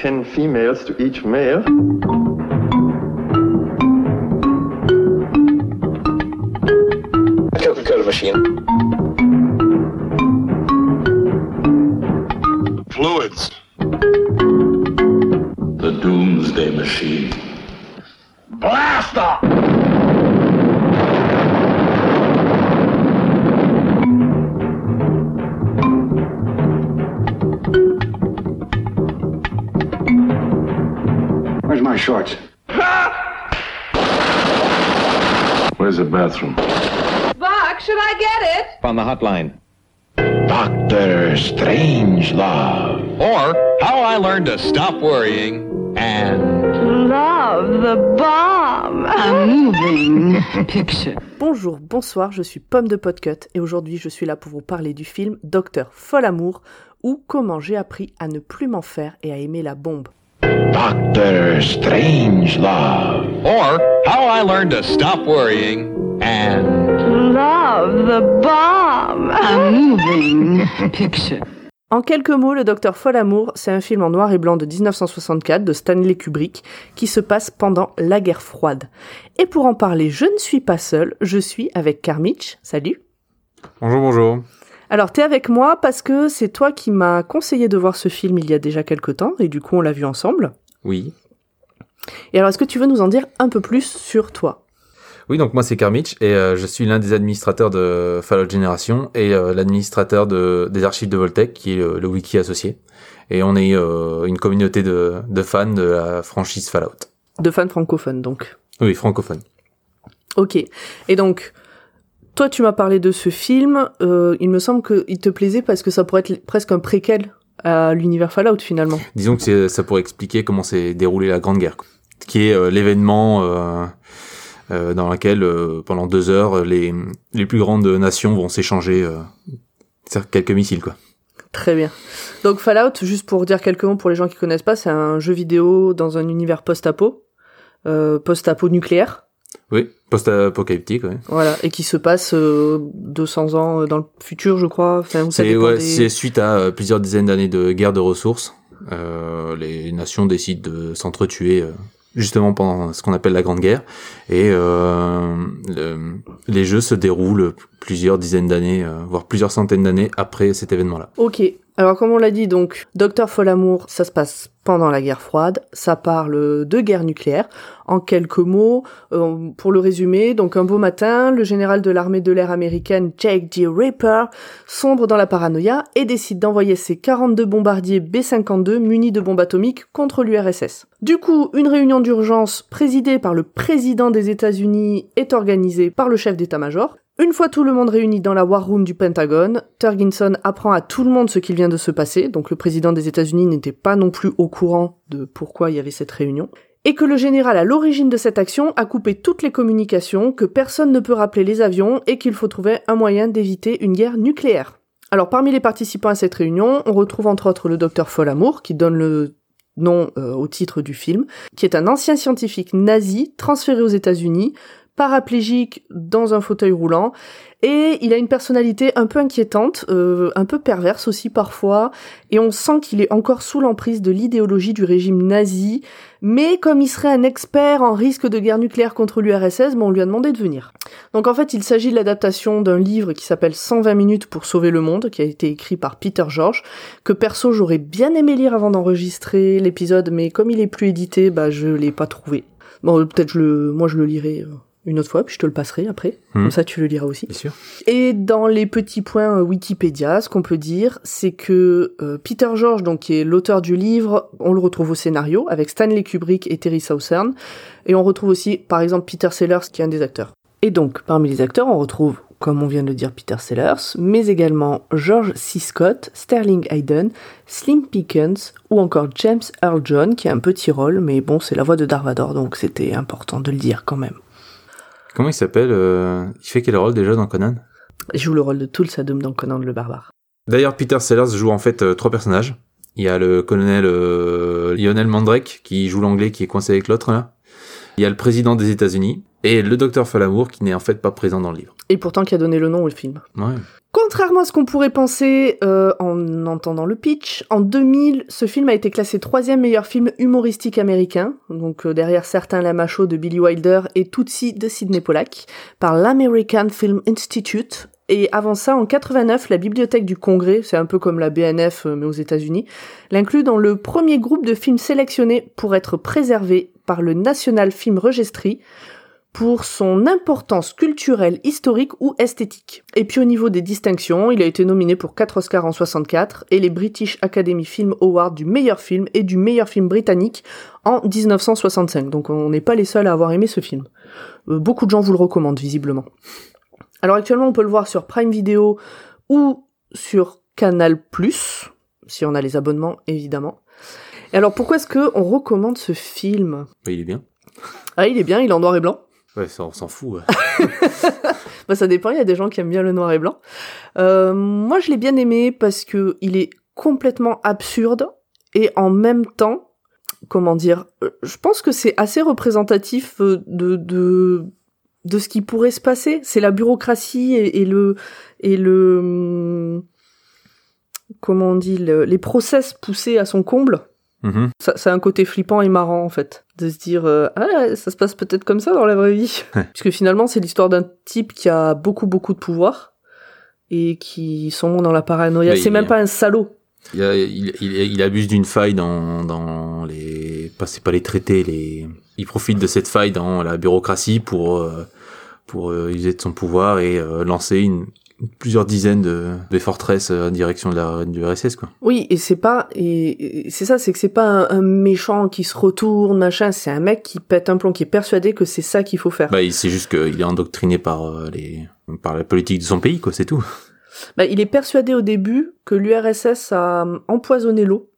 10 females to each male. A Coca-Cola machine. Fluids. The Doomsday Machine. Blaster! Where's my shorts? Where's the bathroom? Buck, should I get it? on the hotline. Doctor Strangelove. Or how I learned to stop worrying and Love the bomb. A moving picture. Bonjour, bonsoir, je suis Pomme de Podcut et aujourd'hui je suis là pour vous parler du film Docteur Folamour ou Comment j'ai appris à ne plus m'en faire et à aimer la bombe. Doctor Strangelove. or how I learned to stop worrying and Love the bomb. A moving picture. En quelques mots, Le Docteur Folamour, c'est un film en noir et blanc de 1964 de Stanley Kubrick qui se passe pendant la guerre froide. Et pour en parler, je ne suis pas seule, je suis avec Carmitch. Salut Bonjour, bonjour. Alors, t'es avec moi parce que c'est toi qui m'as conseillé de voir ce film il y a déjà quelques temps, et du coup, on l'a vu ensemble. Oui. Et alors, est-ce que tu veux nous en dire un peu plus sur toi? Oui, donc moi c'est Carmitch et euh, je suis l'un des administrateurs de Fallout Generation et euh, l'administrateur de, des archives de Voltec, qui est le, le wiki associé. Et on est euh, une communauté de, de fans de la franchise Fallout. De fan francophone, donc. Oui, francophone. Ok. Et donc, toi, tu m'as parlé de ce film. euh, il me semble qu'il te plaisait parce que ça pourrait être presque un préquel à l'univers Fallout, finalement. Disons que ça pourrait expliquer comment s'est déroulée la Grande Guerre, quoi. qui est euh, l'événement euh, euh, dans lequel euh, pendant deux heures les, les plus grandes nations vont s'échanger euh, quelques missiles, quoi. Très bien. Donc, Fallout, juste pour dire quelques mots pour les gens qui connaissent pas, c'est un jeu vidéo dans un univers post-apo, euh, post-apo nucléaire. Oui, post-apocalyptique, ouais. Voilà, et qui se passe euh, 200 ans dans le futur, je crois. Enfin, C'est ouais, des- suite à euh, plusieurs dizaines d'années de guerre de ressources. Euh, les nations décident de s'entretuer euh, justement pendant ce qu'on appelle la Grande Guerre. Et euh, le- les jeux se déroulent plusieurs dizaines d'années, euh, voire plusieurs centaines d'années après cet événement-là. Ok. Alors comme on l'a dit, donc Docteur Folamour, ça se passe pendant la guerre froide. Ça parle de guerre nucléaire. En quelques mots, euh, pour le résumer, donc un beau matin, le général de l'armée de l'air américaine Jake D. Ripper sombre dans la paranoïa et décide d'envoyer ses 42 bombardiers B-52 munis de bombes atomiques contre l'URSS. Du coup, une réunion d'urgence présidée par le président des États-Unis est organisée par le chef d'état-major. Une fois tout le monde réuni dans la War Room du Pentagone, Turginson apprend à tout le monde ce qu'il vient de se passer, donc le président des États-Unis n'était pas non plus au courant de pourquoi il y avait cette réunion, et que le général à l'origine de cette action a coupé toutes les communications, que personne ne peut rappeler les avions et qu'il faut trouver un moyen d'éviter une guerre nucléaire. Alors parmi les participants à cette réunion, on retrouve entre autres le docteur Folamour, qui donne le nom euh, au titre du film, qui est un ancien scientifique nazi transféré aux États-Unis, paraplégique dans un fauteuil roulant, et il a une personnalité un peu inquiétante, euh, un peu perverse aussi parfois, et on sent qu'il est encore sous l'emprise de l'idéologie du régime nazi, mais comme il serait un expert en risque de guerre nucléaire contre l'URSS, bon, on lui a demandé de venir. Donc en fait, il s'agit de l'adaptation d'un livre qui s'appelle 120 minutes pour sauver le monde, qui a été écrit par Peter George, que perso j'aurais bien aimé lire avant d'enregistrer l'épisode, mais comme il est plus édité, bah je l'ai pas trouvé. Bon, peut-être je le, moi je le lirai euh, une autre fois, puis je te le passerai après. Comme ça, tu le liras aussi. Bien sûr. Et dans les petits points euh, Wikipédia, ce qu'on peut dire, c'est que euh, Peter George, donc qui est l'auteur du livre, on le retrouve au scénario avec Stanley Kubrick et Terry Southern, et on retrouve aussi, par exemple, Peter Sellers, qui est un des acteurs. Et donc, parmi les acteurs, on retrouve, comme on vient de le dire, Peter Sellers, mais également George C. Scott, Sterling Hayden, Slim Pickens, ou encore James Earl John, qui a un petit rôle, mais bon, c'est la voix de Darvador, donc c'était important de le dire quand même. Comment il s'appelle euh, Il fait quel rôle déjà dans Conan? Il joue le rôle de Toul Sadum dans Conan le Barbare. D'ailleurs, Peter Sellers joue en fait euh, trois personnages. Il y a le colonel euh, Lionel Mandrake qui joue l'anglais qui est coincé avec l'autre là. Il y a le président des États-Unis et le docteur Falamour qui n'est en fait pas présent dans le livre. Et pourtant qui a donné le nom au film. Ouais. Contrairement à ce qu'on pourrait penser euh, en entendant le pitch, en 2000, ce film a été classé troisième meilleur film humoristique américain, donc euh, derrière certains La Macho de Billy Wilder et Tootsie de Sidney Pollack, par l'American Film Institute. Et avant ça, en 89, la Bibliothèque du Congrès, c'est un peu comme la BNF euh, mais aux États-Unis, l'inclut dans le premier groupe de films sélectionnés pour être préservés par le National Film Registry pour son importance culturelle, historique ou esthétique. Et puis au niveau des distinctions, il a été nominé pour 4 Oscars en 64 et les British Academy Film Awards du meilleur film et du meilleur film britannique en 1965. Donc on n'est pas les seuls à avoir aimé ce film. Euh, beaucoup de gens vous le recommandent visiblement. Alors actuellement on peut le voir sur Prime Video ou sur Canal+, si on a les abonnements évidemment. Et alors pourquoi est-ce que on recommande ce film? Bah, il est bien. Ah il est bien, il est en noir et blanc. Ouais, ça, on s'en fout. ouais. Bah, ça dépend, il y a des gens qui aiment bien le noir et blanc. Euh, moi, je l'ai bien aimé parce que il est complètement absurde et en même temps, comment dire, je pense que c'est assez représentatif euh, de, de, de ce qui pourrait se passer. C'est la bureaucratie et, et le, et le, hum, comment on dit, le- les process poussés à son comble. Mhm. Ça, ça a un côté flippant et marrant en fait, de se dire euh, ah ça se passe peut-être comme ça dans la vraie vie, puisque finalement c'est l'histoire d'un type qui a beaucoup beaucoup de pouvoir et qui sombre dans la paranoïa. C'est même pas un salaud. Il, a- il, il, il abuse d'une faille dans, dans les, pas c'est pas les traités, les, il profite de cette faille dans la bureaucratie pour euh, pour euh, user de son pouvoir et euh, lancer une, plusieurs dizaines de, de forteresses euh, en direction de la, du RSS quoi. Oui, et c'est pas et, et c'est ça, c'est que c'est pas un, un méchant qui se retourne machin, c'est un mec qui pète un plomb, qui est persuadé que c'est ça qu'il faut faire. Bah, il- c'est juste qu'il est endoctriné par euh, les, par la politique de son pays quoi, c'est tout. Bah, il est persuadé au début que l'URSS a hum, empoisonné l'eau.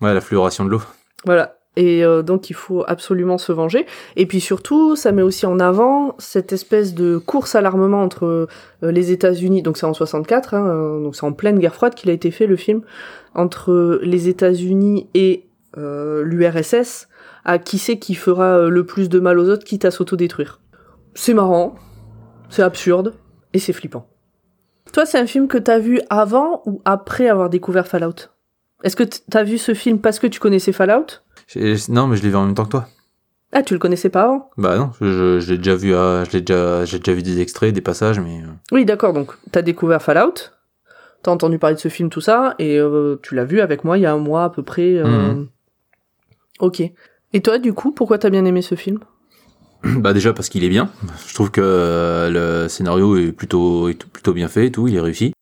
Ouais, la fluoration de l'eau. Voilà. Et euh, donc il faut absolument se venger. Et puis surtout, ça met aussi en avant cette espèce de course à l'armement entre euh, les États-Unis. Donc c'est en 64, hein, euh, donc c'est en pleine guerre froide qu'il a été fait le film entre les États-Unis et l'URSS. À qui c'est qui fera le plus de mal aux autres, quitte à s'autodétruire. C'est marrant, c'est absurde et c'est flippant. Toi, c'est un film que t'as vu avant ou après avoir découvert Fallout? Est-ce que t'as vu ce film parce que tu connaissais Fallout? Non, mais je l'ai vu en même temps que toi. ah, tu le connaissais pas avant? Bah non, je, je l'ai déjà vu, à- je l'ai déjà, j'ai déjà vu des extraits, des passages, mais euh, Oui, d'accord, donc t'as découvert Fallout, t'as entendu parler de ce film, tout ça, et euh, tu l'as vu avec moi il y a un mois à peu près. euh, Mhm. Ok. Et toi, du coup, pourquoi t'as bien aimé ce film? Bah déjà parce qu'il est bien. Je trouve que euh, le scénario est plutôt est plutôt bien fait et tout, il est réussi.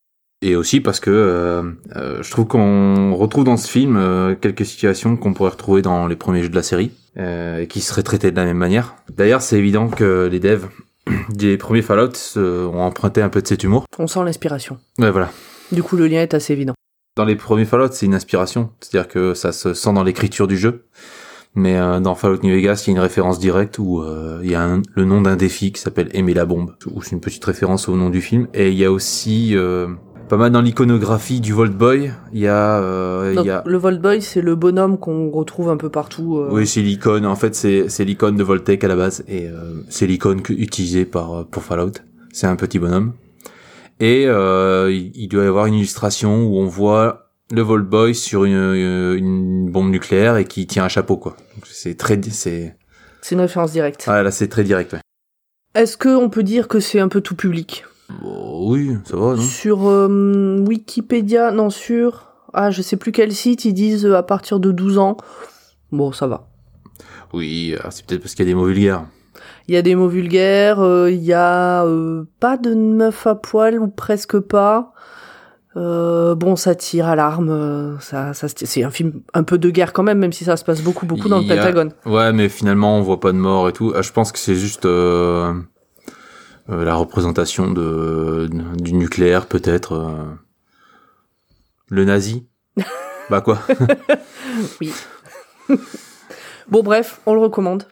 Et aussi parce que euh, euh, je trouve qu'on retrouve dans ce film euh, quelques situations qu'on pourrait retrouver dans les premiers jeux de la série euh, et qui seraient traitées de la même manière. D'ailleurs, c'est évident que les devs des premiers Fallout euh, ont emprunté un peu de cet humour. On sent l'inspiration. Ouais, voilà. Du coup, le lien est assez évident. Dans les premiers Fallout, c'est une inspiration, c'est-à-dire que ça se sent dans l'écriture du jeu. Mais euh, dans Fallout New Vegas, il y a une référence directe où euh, il y a un- le nom d'un défi qui s'appelle Aimer la bombe, où c'est une petite référence au nom du film. Et il y a aussi euh, pas mal dans l'iconographie du Vault Boy. Il y a, euh, il y a le Volt Boy, c'est le bonhomme qu'on retrouve un peu partout. euh, oui, c'est l'icône. En fait, c'est c'est l'icône de Voltec à la base, et euh, c'est l'icône utilisée par euh, pour Fallout. C'est un petit bonhomme. Et euh, il il doit y avoir une illustration où on voit le Vault Boy sur une, une bombe nucléaire et qui tient un chapeau, quoi. C'est très, c'est, C'est une référence directe. ah là, c'est très direct. Ouais. Est-ce qu'on peut dire que c'est un peu tout public? Bon, oui, ça va, non? Sur euh, Wikipédia, non, sur... Ah, je sais plus quel site, ils disent euh, à partir de 12 ans. Bon, ça va. Oui, alors, c'est peut-être parce qu'il y a des mots vulgaires. Il y a des mots vulgaires, euh, il y a euh, pas de meuf à poil ou presque pas. Euh, bon, ça tire à l'arme, ça, ça, c'est un film un peu de guerre quand même, même si ça se passe beaucoup, beaucoup dans le Il y a- Pentagone. Ouais, mais finalement, on voit pas de mort et tout. Ah, Je pense que c'est juste la représentation de, du nucléaire, peut-être. euh. Le nazi Bah quoi Bon, bref, on le recommande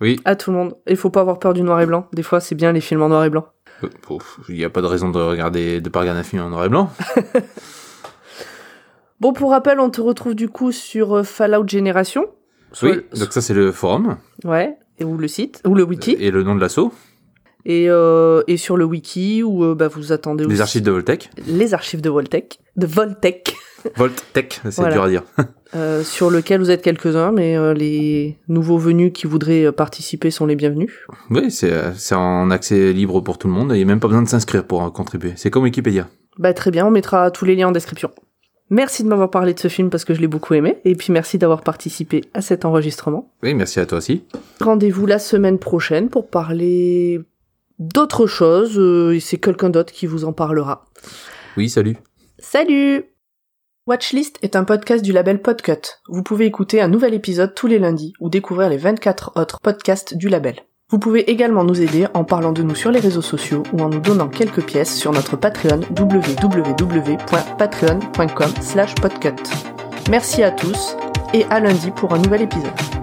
Oui. à tout le monde. Il faut pas avoir peur du noir et blanc. Des fois, c'est bien les films en noir et blanc. Euh, Il n'y a pas de raison de regarder, de pas regarder un film en noir et blanc. Bon, pour rappel, on te retrouve du coup sur euh, Fallout Génération. Oui, donc ça c'est le forum Ouais, et ou le site, ou le wiki. et le nom de l'assaut, Et, euh, et sur le wiki, où euh, bah, vous attendez aussi les archives de Voltec. les archives de Voltec, de Voltec, Voltec, c'est Voilà. dur à dire. euh, sur lequel vous êtes quelques-uns, mais euh, les nouveaux venus qui voudraient euh, participer sont les bienvenus. oui, c'est c'est en accès libre pour tout le monde il n'y a même pas besoin de s'inscrire pour contribuer. C'est comme Wikipédia. Bah très bien, on mettra tous les liens en description. Merci de m'avoir parlé de ce film parce que je l'ai beaucoup aimé, et puis merci d'avoir participé à cet enregistrement. Oui, merci à toi aussi. Rendez-vous la semaine prochaine pour parler d'autres choses, euh, et c'est quelqu'un d'autre qui vous en parlera. Oui, salut. Salut Watchlist est un podcast du label Podcut. Vous pouvez écouter un nouvel épisode tous les lundis ou découvrir les 24 autres podcasts du label. Vous pouvez également nous aider en parlant de nous sur les réseaux sociaux ou en nous donnant quelques pièces sur notre Patreon www.patreon.com slash podcut. Merci à tous et à lundi pour un nouvel épisode.